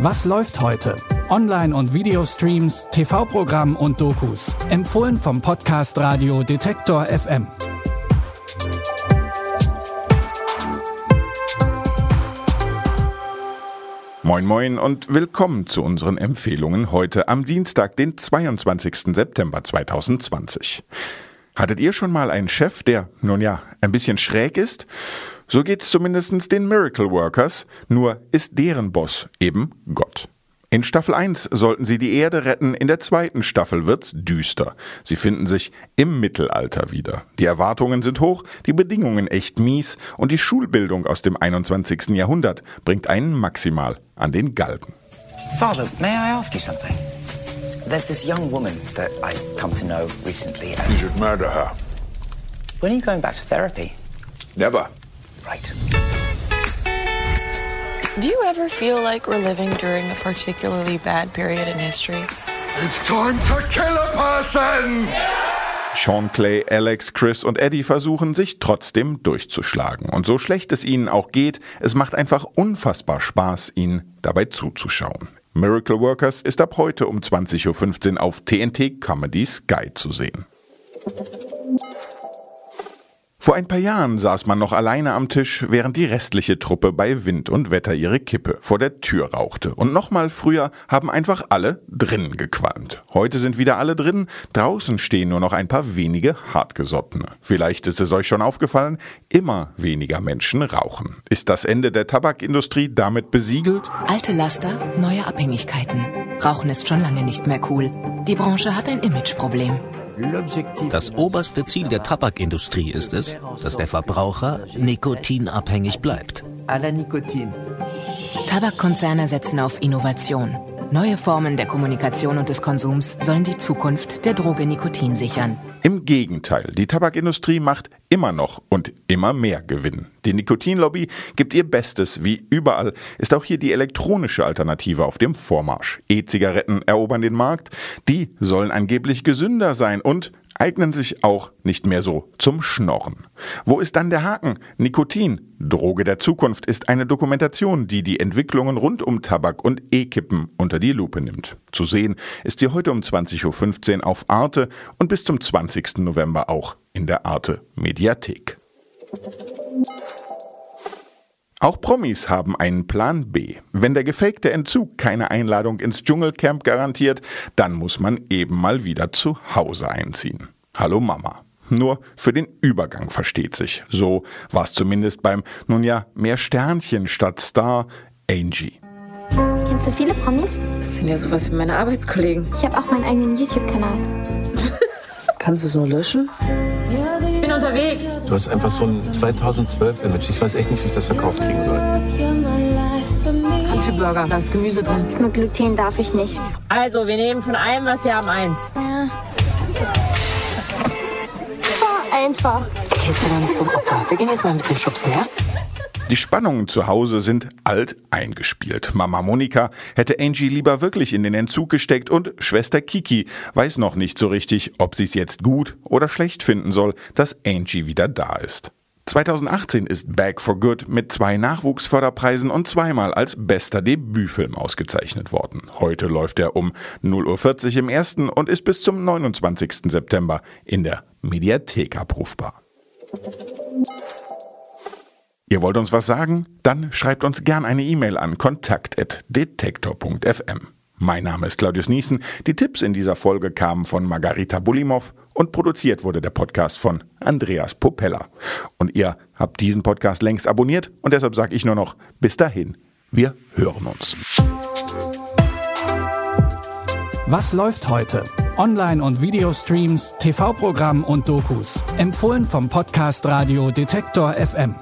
Was läuft heute? Online- und Videostreams, TV-Programm und Dokus. Empfohlen vom Podcast Radio Detektor FM. Moin Moin und willkommen zu unseren Empfehlungen heute am Dienstag, den 22. September 2020. Hattet ihr schon mal einen Chef, der, nun ja, ein bisschen schräg ist? So geht's zumindest den Miracle Workers, nur ist deren Boss eben Gott. In Staffel 1 sollten sie die Erde retten, in der zweiten Staffel wird's düster. Sie finden sich im Mittelalter wieder. Die Erwartungen sind hoch, die Bedingungen echt mies und die Schulbildung aus dem 21. Jahrhundert bringt einen maximal an den Galgen. Father, may I ask you something? There's this young woman that I come to know recently. And You should murder her. when are you going back to therapy? Never. Right. Do you ever feel like we're living during a particularly bad period in history? It's time to kill a person! Sean Clay, Alex, Chris und Eddie versuchen sich trotzdem durchzuschlagen. Und so schlecht es ihnen auch geht, es macht einfach unfassbar Spaß, ihnen dabei zuzuschauen. Miracle Workers ist ab heute um 20.15 Uhr auf TNT Comedy Sky zu sehen. Vor ein paar Jahren saß man noch alleine am Tisch, während die restliche Truppe bei Wind und Wetter ihre Kippe vor der Tür rauchte. Und noch mal früher haben einfach alle drinnen gequalmt. Heute sind wieder alle drin, draußen stehen nur noch ein paar wenige Hartgesottene. Vielleicht ist es euch schon aufgefallen, immer weniger Menschen rauchen. Ist das Ende der Tabakindustrie damit besiegelt? Alte Laster, neue Abhängigkeiten. Rauchen ist schon lange nicht mehr cool. Die Branche hat ein Imageproblem. Das oberste Ziel der Tabakindustrie ist es, dass der Verbraucher nikotinabhängig bleibt. Tabakkonzerne setzen auf Innovation. Neue Formen der Kommunikation und des Konsums sollen die Zukunft der Droge Nikotin sichern. Im Gegenteil, die Tabakindustrie macht immer noch und immer mehr Gewinn. Die Nikotinlobby gibt ihr Bestes, wie überall ist auch hier die elektronische Alternative auf dem Vormarsch. E-Zigaretten erobern den Markt, die sollen angeblich gesünder sein und eignen sich auch nicht mehr so zum Schnorren. Wo ist dann der Haken? Nikotin, Droge der Zukunft, ist eine Dokumentation, die die Entwicklungen rund um Tabak und E-Kippen unter die Lupe nimmt. Zu sehen ist sie heute um 20.15 Uhr auf Arte und bis zum 20. November auch in der Arte Mediathek. Auch Promis haben einen Plan B. Wenn der gefakte Entzug keine Einladung ins Dschungelcamp garantiert, dann muss man eben mal wieder zu Hause einziehen. Hallo Mama. Nur für den Übergang versteht sich. So war es zumindest beim, nun ja, mehr Sternchen statt Star Angie. Kennst du viele Promis? Das sind ja sowas wie meine Arbeitskollegen. Ich habe auch meinen eigenen YouTube-Kanal. Kannst du es nur löschen? Unterwegs. Du hast einfach so ein 2012-Image. Ich weiß echt nicht, wie ich das verkauft kriegen soll. Country Burger, da ist Gemüse drin. Nur Gluten darf ich nicht. Also, wir nehmen von allem, was wir haben, eins. Voll einfach. Jetzt ja noch nicht so ein Opfer. Wir gehen jetzt mal ein bisschen schubsen, ja? Die Spannungen zu Hause sind alt eingespielt. Mama Monika hätte Angie lieber wirklich in den Entzug gesteckt und Schwester Kiki weiß noch nicht so richtig, ob sie es jetzt gut oder schlecht finden soll, dass Angie wieder da ist. 2018 ist Back for Good mit zwei Nachwuchsförderpreisen und zweimal als bester Debütfilm ausgezeichnet worden. Heute läuft er um 0.40 Uhr im ersten und ist bis zum 29. September in der Mediathek abrufbar. Ihr wollt uns was sagen? Dann schreibt uns gern eine E-Mail an kontakt.detektor.fm. Mein Name ist Claudius Niesen. Die Tipps in dieser Folge kamen von Margarita Bulimov und produziert wurde der Podcast von Andreas Popella. Und ihr habt diesen Podcast längst abonniert und deshalb sage ich nur noch bis dahin. Wir hören uns. Was läuft heute? Online- und Videostreams, TV-Programm und Dokus. Empfohlen vom Podcast Radio Detektor FM.